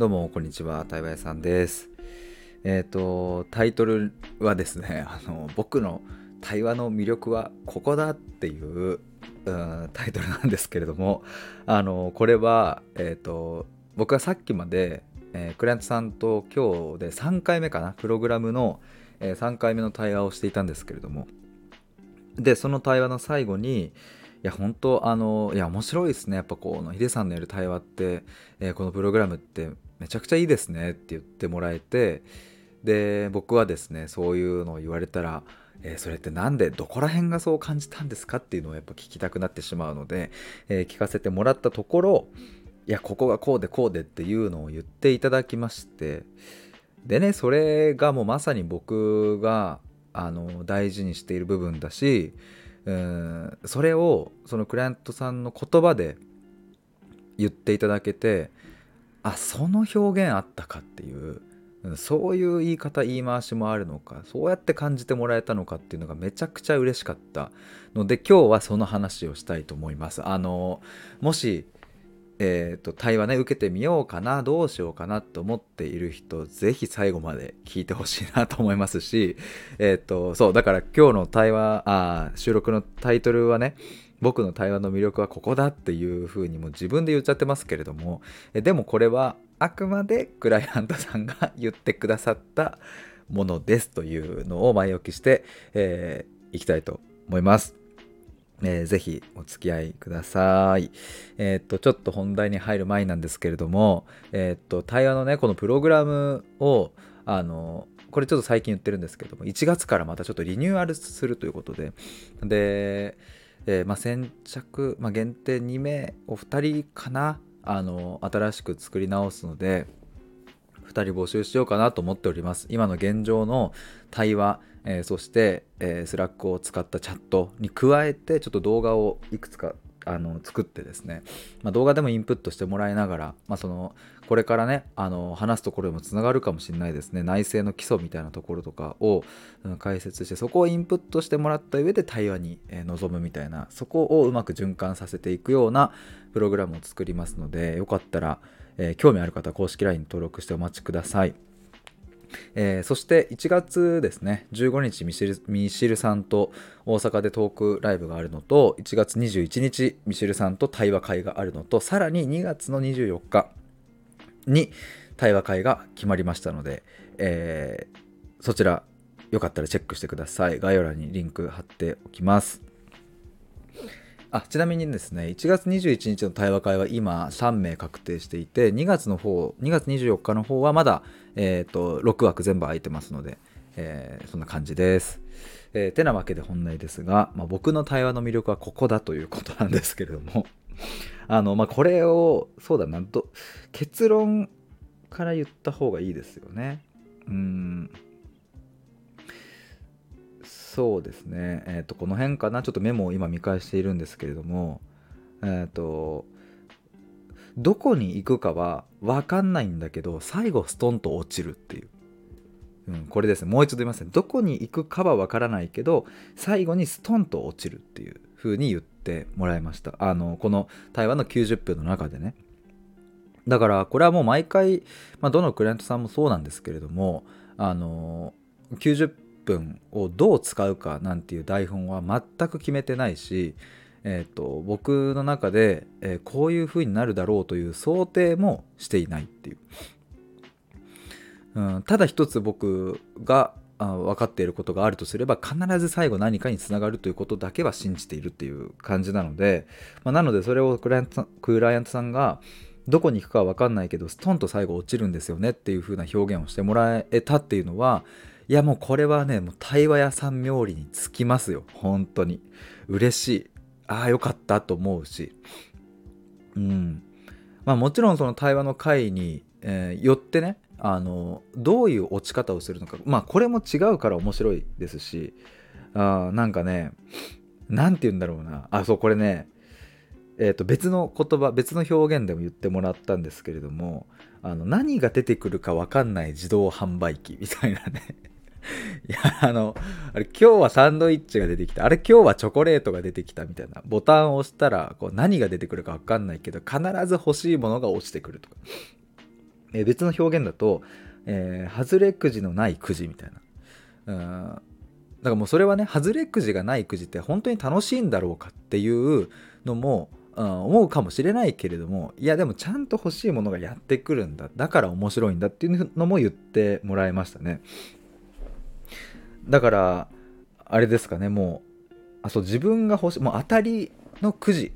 どうもこんにちは。対話屋さんです。えっ、ー、とタイトルはですね あの僕の対話の魅力はここだっていう、うん、タイトルなんですけれどもあのこれはえっ、ー、と僕はさっきまで、えー、クライアントさんと今日で3回目かなプログラムの、え3回目の対話をしていたんですけれどもでその対話の最後にいや本当あのいや面白いですね。やっぱこのヒデさんのやる対話って、えー、このプログラムってめちゃくちゃいいですねって言ってもらえてで僕はですねそういうのを言われたら、えー、それって何でどこら辺がそう感じたんですかっていうのをやっぱ聞きたくなってしまうので、えー、聞かせてもらったところいやここがこうでこうでっていうのを言っていただきましてでねそれがもうまさに僕があの大事にしている部分だしうんそれをそのクライアントさんの言葉で言っていただけてあその表現あったかっていうそういう言い方言い回しもあるのかそうやって感じてもらえたのかっていうのがめちゃくちゃ嬉しかったので今日はその話をしたいと思います。あのもしえーと、対話ね受けてみようかなどうしようかなと思っている人是非最後まで聞いてほしいなと思いますしえっ、ー、とそうだから今日の対話あ収録のタイトルはね僕の対話の魅力はここだっていう風にも自分で言っちゃってますけれどもでもこれはあくまでクライアントさんが言ってくださったものですというのを前置きして、えー、いきたいと思います。えー、ぜひお付き合いください。えー、っと、ちょっと本題に入る前なんですけれども、えー、っと、対話のね、このプログラムを、あの、これちょっと最近言ってるんですけども、1月からまたちょっとリニューアルするということで、で、えー、まあ、先着、まあ、限定2名、お二人かな、あの、新しく作り直すので、2人募集しようかなと思っております。今の現状の対話、えー、そして、えー、 Slack を使ったチャットに加えてちょっと動画をいくつかあの作ってですね、まあ、動画でもインプットしてもらいながら、まあ、そのこれからねあの話すところでもつながるかもしれないですね内省の基礎みたいなところとかを、解説してそこをインプットしてもらった上で対話に、え、臨むみたいなそこをうまく循環させていくようなプログラムを作りますのでよかったら、えー、興味ある方は公式 LINE 登録してお待ちください。えー、そして1月ですね15日ミシルミシルさんと大阪でトークライブがあるのと1月21日ミシルさんと対話会があるのとさらに2月の24日に対話会が決まりましたので、えー、そちらよかったらチェックしてください。概要欄にリンク貼っておきます。あちなみにですね1月21日の対話会は今3名確定していて2月の方2月24日の方はまだ、えーと、6枠全部空いてますので、えー、そんな感じです。えー、てなわけで本題ですが、まあ、僕の対話の魅力はここだということなんですけれども あの、まあ、これをそうだなと結論から言った方がいいですよね。うんそうですね、えー、とこの辺かな？ちょっとメモを今見返しているんですけれどもえっ、ー、とどこに行くかは分かんないんだけど最後ストンと落ちるっていう、うん、これですね。もう一度言いますね。どこに行くかは分からないけど最後にストンと落ちるっていう風に言ってもらいました。あのこの対話の90分の中でね。だからこれはもう毎回、まあ、どのクライアントさんもそうなんですけれどもあの90分をどう使うかなんていう台本は全く決めてないし、えーと、僕の中で、えー、こういう風になるだろうという想定もしていないっていう、うん、ただ一つ僕があ分かっていることがあるとすれば必ず最後何かにつながるということだけは信じているっていう感じなので、まあ、なのでそれをクライアントクライアントさんがどこに行くかは分かんないけどストンと最後落ちるんですよねっていう風な表現をしてもらえたっていうのはいやもうこれはねもう対話屋さん冥利につきますよ。本当に。嬉しい。ああよかったと思うし。うん。まあもちろんその対話の会に、えー、よってねあのどういう落ち方をするのか。まあこれも違うから面白いですし。あなんかね何て言うんだろうな。あそうこれねえー、と別の言葉別の表現でも言ってもらったんですけれどもあの何が出てくるか分かんない自動販売機みたいなね。いや、あの、あれ今日はサンドイッチが出てきた。あれ今日はチョコレートが出てきたみたいな。ボタンを押したらこう何が出てくるかわかんないけど、必ず欲しいものが落ちてくるとか。え別の表現だと、えー、外れくじのないくじみたいな。うんだからもうそれはね外れくじがないくじって本当に楽しいんだろうかっていうのも、うん、思うかもしれないけれどもいやでもちゃんと欲しいものがやってくるんだだから面白いんだっていうのも言ってもらいましたねだからあれですかねもうあそう自分が欲しいもう当たりのくじ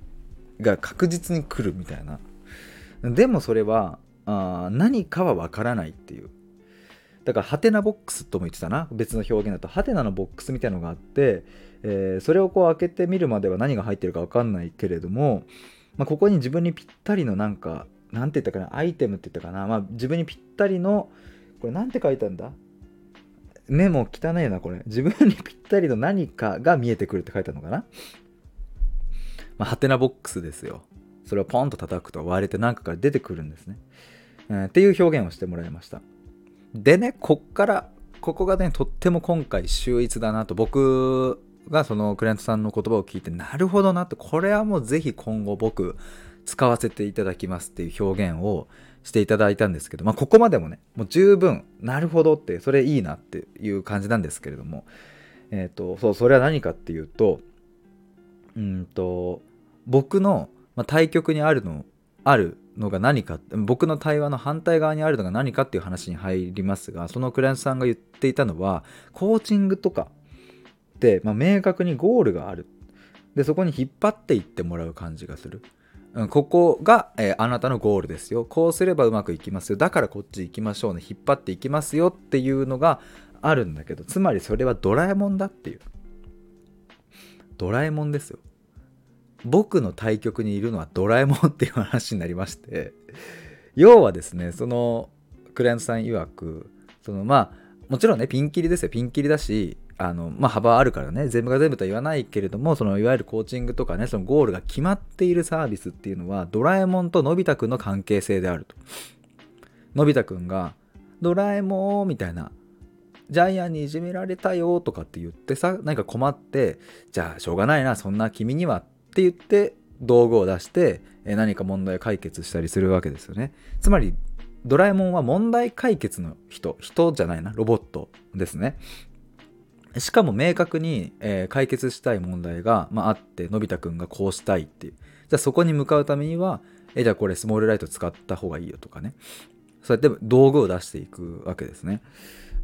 が確実に来るみたいな。でもそれはあ何かはわからないっていう。だからハテナボックスとも言ってたな。別の表現だとハテナのボックスみたいのがあって、えー、それをこう開けてみるまでは何が入ってるか分かんないけれども、まあ、ここに自分にぴったりのなんかなんて言ったかなアイテムって言ったかな、まあ、自分にぴったりのこれなんて書いたんだ？目も汚いなこれ。自分にぴったりの何かが見えてくるって書いてあるのかな？まあ、ハテナボックスですよ。それをポンと叩くと割れて何かから出てくるんですね、えー、っていう表現をしてもらいました。でねこっからここがねとっても今回秀逸だなと僕がそのクライアントさんの言葉を聞いてなるほどなとこれはもうぜひ今後僕使わせていただきますっていう表現をしていただいたんですけど、まあ、ここまでもねもう十分なるほどってそれいいなっていう感じなんですけれどもえっ、ー、とそうそれは何かっていうとうんと僕の、まあ、対局にあるのあるのが何か僕の対話の反対側にあるのが何かっていう話に入りますがそのクライアントさんが言っていたのはコーチングとかって、まあ、明確にゴールがある。でそこに引っ張っていってもらう感じがする、うん、ここが、えー、あなたのゴールですよ。こうすればうまくいきますよ。だからこっち行きましょうね。引っ張っていきますよっていうのがあるんだけどつまりそれはドラえもんだっていう。ドラえもんですよ。僕の対局にいるのはドラえもんっていう話になりまして。要はですねそのクライアントさん曰くそのまあもちろんねピンキリですよ。ピンキリだしあのまあ幅あるからね。全部が全部とは言わないけれどもそのいわゆるコーチングとかねそのゴールが決まっているサービスっていうのはドラえもんとのび太くんの関係性であると。のび太くんがドラえもんみたいなジャイアンにいじめられたよとかって言ってさ何か困ってじゃあしょうがないなそんな君にはって言って道具を出して何か問題を解決したりするわけですよね。つまりドラえもんは問題解決の人人じゃないなロボットですね。しかも明確に、えー、解決したい問題が、まあ、あってのび太くんがこうしたいっていう。じゃあそこに向かうためにはえじゃあこれスモールライト使った方がいいよとかね。そうやって道具を出していくわけですね。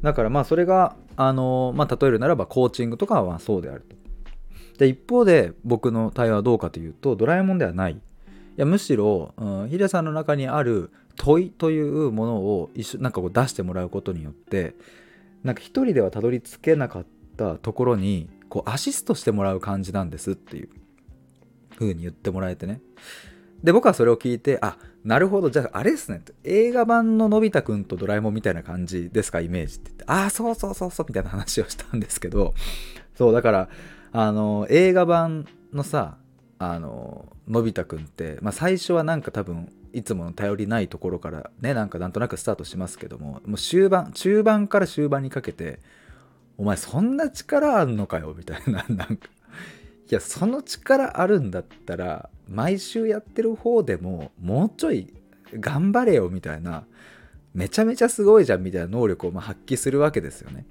だからまあそれがあのまあ例えるならばコーチングとかはそうであると。で一方で僕の対話はどうかというとドラえもんではない。やむしろ、うん、ヒデさんの中にある問いというものを一緒なんかこう出してもらうことによってなんか一人ではたどり着けなかったところにこうアシストしてもらう感じなんですっていう風に言ってもらえてね。で僕はそれを聞いてあなるほどじゃああれですね映画版ののび太くんとドラえもんみたいな感じですかイメージって言って。ああそうそうそうそうみたいな話をしたんですけど。そうだからあの映画版のさあののび太くんって、まあ、最初はなんか多分いつもの頼りないところからねなんかなんとなくスタートしますけどももう終盤中盤から終盤にかけてお前そんな力あんのかよみたいな なんかいやその力あるんだったら毎週やってる方でももうちょい頑張れよみたいなめちゃめちゃすごいじゃんみたいな能力をま発揮するわけですよね。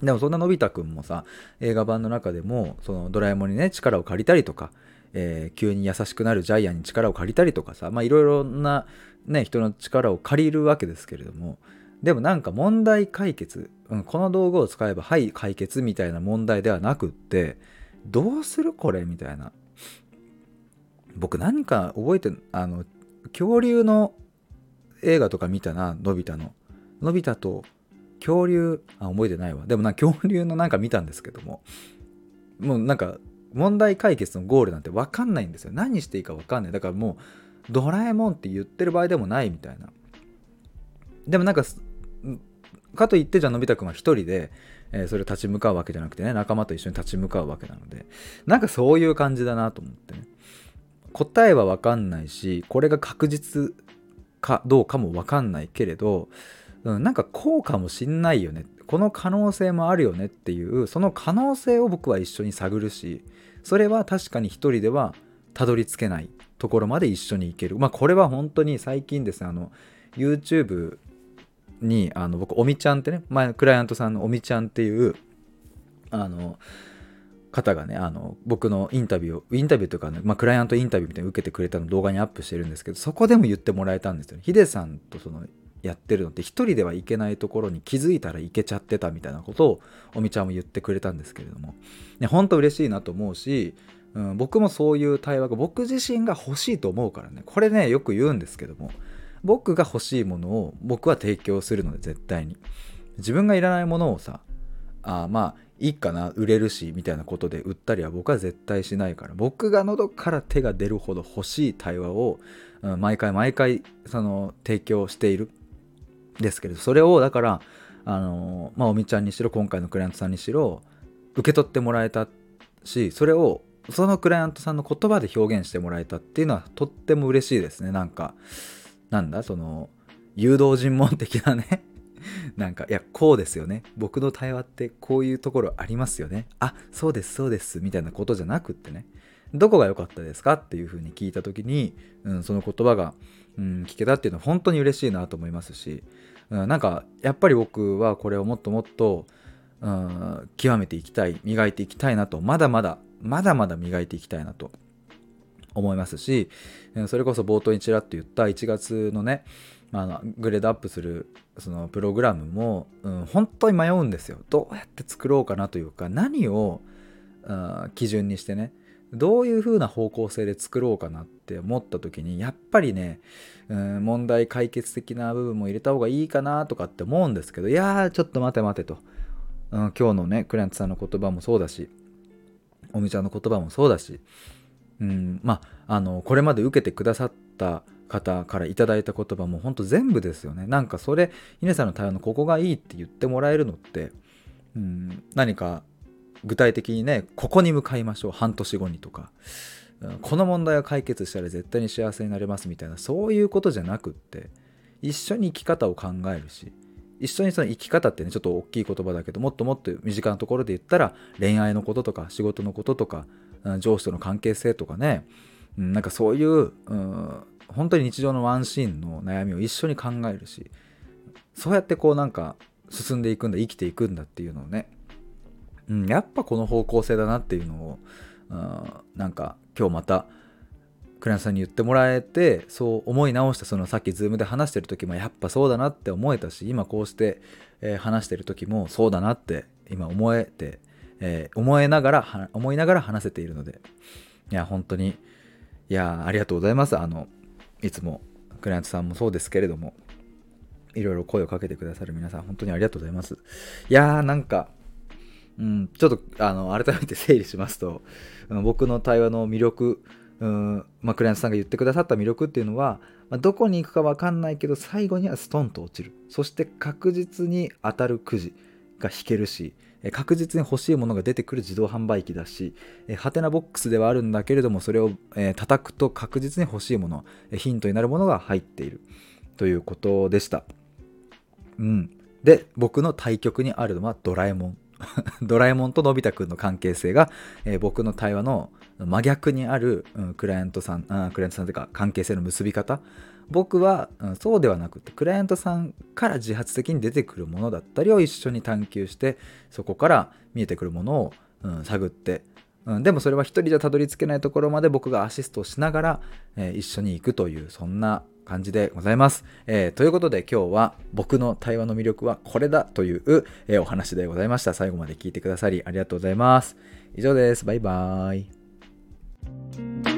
でもそんなのび太くんもさ映画版の中でもそのドラえもんにね力を借りたりとか、えー、急に優しくなるジャイアンに力を借りたりとかさまあいろいろなね人の力を借りるわけですけれどもでもなんか問題解決、うん、この道具を使えばはい解決みたいな問題ではなくってどうするこれみたいな。僕何か覚えてあの恐竜の映画とか見たなのび太の。のび太と恐竜あ覚えてないわ。でもな恐竜のなんか見たんですけども。もうなんか問題解決のゴールなんて分かんないんですよ。何していいか分かんない。だからもうドラえもんって言ってる場合でもないみたいな。でもなんかかといってじゃあのび太くんは一人で、えー、それを立ち向かうわけじゃなくてね仲間と一緒に立ち向かうわけなのでなんかそういう感じだなと思ってね。答えは分かんないしこれが確実かどうかも分かんないけれどうん、なんかこうかもしんないよね。この可能性もあるよねっていうその可能性を僕は一緒に探るしそれは確かに一人ではたどり着けないところまで一緒に行ける。まあこれは本当に最近ですねあの YouTube にあの僕おみちゃんってね前クライアントさんのおみちゃんっていうあの方がねあの僕のインタビューをインタビューというかね、まあ、クライアントインタビューみたいに受けてくれたの動画にアップしてるんですけどそこでも言ってもらえたんですよね。ヒデさんとそのやってるのって一人ではいけないところに気づいたらいけちゃってたみたいなことをおみちゃんも言ってくれたんですけれども、ね、本当嬉しいなと思うし、うん、僕もそういう対話が僕自身が欲しいと思うからね。これねよく言うんですけども僕が欲しいものを僕は提供するので絶対に。自分がいらないものをさあまあいいかな売れるしみたいなことで売ったりは僕は絶対しないから僕が喉から手が出るほど欲しい対話を、うん、毎回毎回その提供している。ですけれどそれをだからあのまあおみちゃんにしろ今回のクライアントさんにしろ受け取ってもらえたしそれをそのクライアントさんの言葉で表現してもらえたっていうのはとっても嬉しいですね。なんかなんだその誘導尋問的なね。なんかいやこうですよね。僕の対話ってこういうところありますよね。あそうですそうですみたいなことじゃなくってね。どこが良かったですかっていうふうに聞いた時に、うん、その言葉が、うん、聞けたっていうのは本当に嬉しいなと思いますし、うん、なんかやっぱり僕はこれをもっともっと、うん、極めていきたい磨いていきたいなとまだまだまだまだ磨いていきたいなと思いますしそれこそ冒頭にちらっと言った1月のねあのグレードアップするそのプログラムも、うん、本当に迷うんですよ。どうやって作ろうかなというか何を、うん、基準にしてねどういう風な方向性で作ろうかなって思った時にやっぱりね、うん、問題解決的な部分も入れた方がいいかなとかって思うんですけどいやーちょっと待て待てと、うん、今日のねクライアントさんの言葉もそうだしおみちゃんの言葉もそうだし。うん、まああのこれまで受けてくださった方からいただいた言葉も本当全部ですよね。なんかそれ稲さんの対応のここがいいって言ってもらえるのって、うん、何か具体的にねここに向かいましょう半年後にとか、うん、この問題を解決したら絶対に幸せになれますみたいなそういうことじゃなくって一緒に生き方を考えるし一緒にその生き方ってねちょっと大きい言葉だけどもっともっと身近なところで言ったら恋愛のこととか仕事のこととか上司との関係性とかね、うん、なんかそういう、うん、本当に日常のワンシーンの悩みを一緒に考えるしそうやってこうなんか進んでいくんだ生きていくんだっていうのをね、うん、やっぱこの方向性だなっていうのを、うん、なんか今日またクライアントさんに言ってもらえてそう思い直したそのさっき Zoom で話してる時もやっぱそうだなって思えたし今こうして、えー、話してる時もそうだなって今思えてえー、思えながら、思いながら話せているので、いや、本当に、いや、ありがとうございます。あの、いつも、クライアントさんもそうですけれども、いろいろ声をかけてくださる皆さん、本当にありがとうございます。いやー、なんか、うん、ちょっと、あの、改めて整理しますと、僕の対話の魅力、うんまあ、クライアントさんが言ってくださった魅力っていうのは、まあ、どこに行くか分かんないけど最後にはストンと落ちるそして確実に当たるくじが引けるし確実に欲しいものが出てくる自動販売機だし、ハテナボックスではあるんだけれども、それを、え叩くと確実に欲しいもの、ヒントになるものが入っているということでした。うん。で、僕の対局にあるのはドラえもん。ドラえもんとのび太くんの関係性が、えー、僕の対話の真逆にある、うん、クライアントさんあクライアントさんというか関係性の結び方。僕は、うん、そうではなくてクライアントさんから自発的に出てくるものだったりを一緒に探求してそこから見えてくるものを、うん、探って、うん、でもそれは一人じゃたどり着けないところまで僕がアシストをしながら、えー、一緒に行くというそんな感じでございます。えー、ということで今日は僕の対話の魅力はこれだという、えー、お話でございました。最後まで聞いてくださりありがとうございます。以上です。バイバーイ。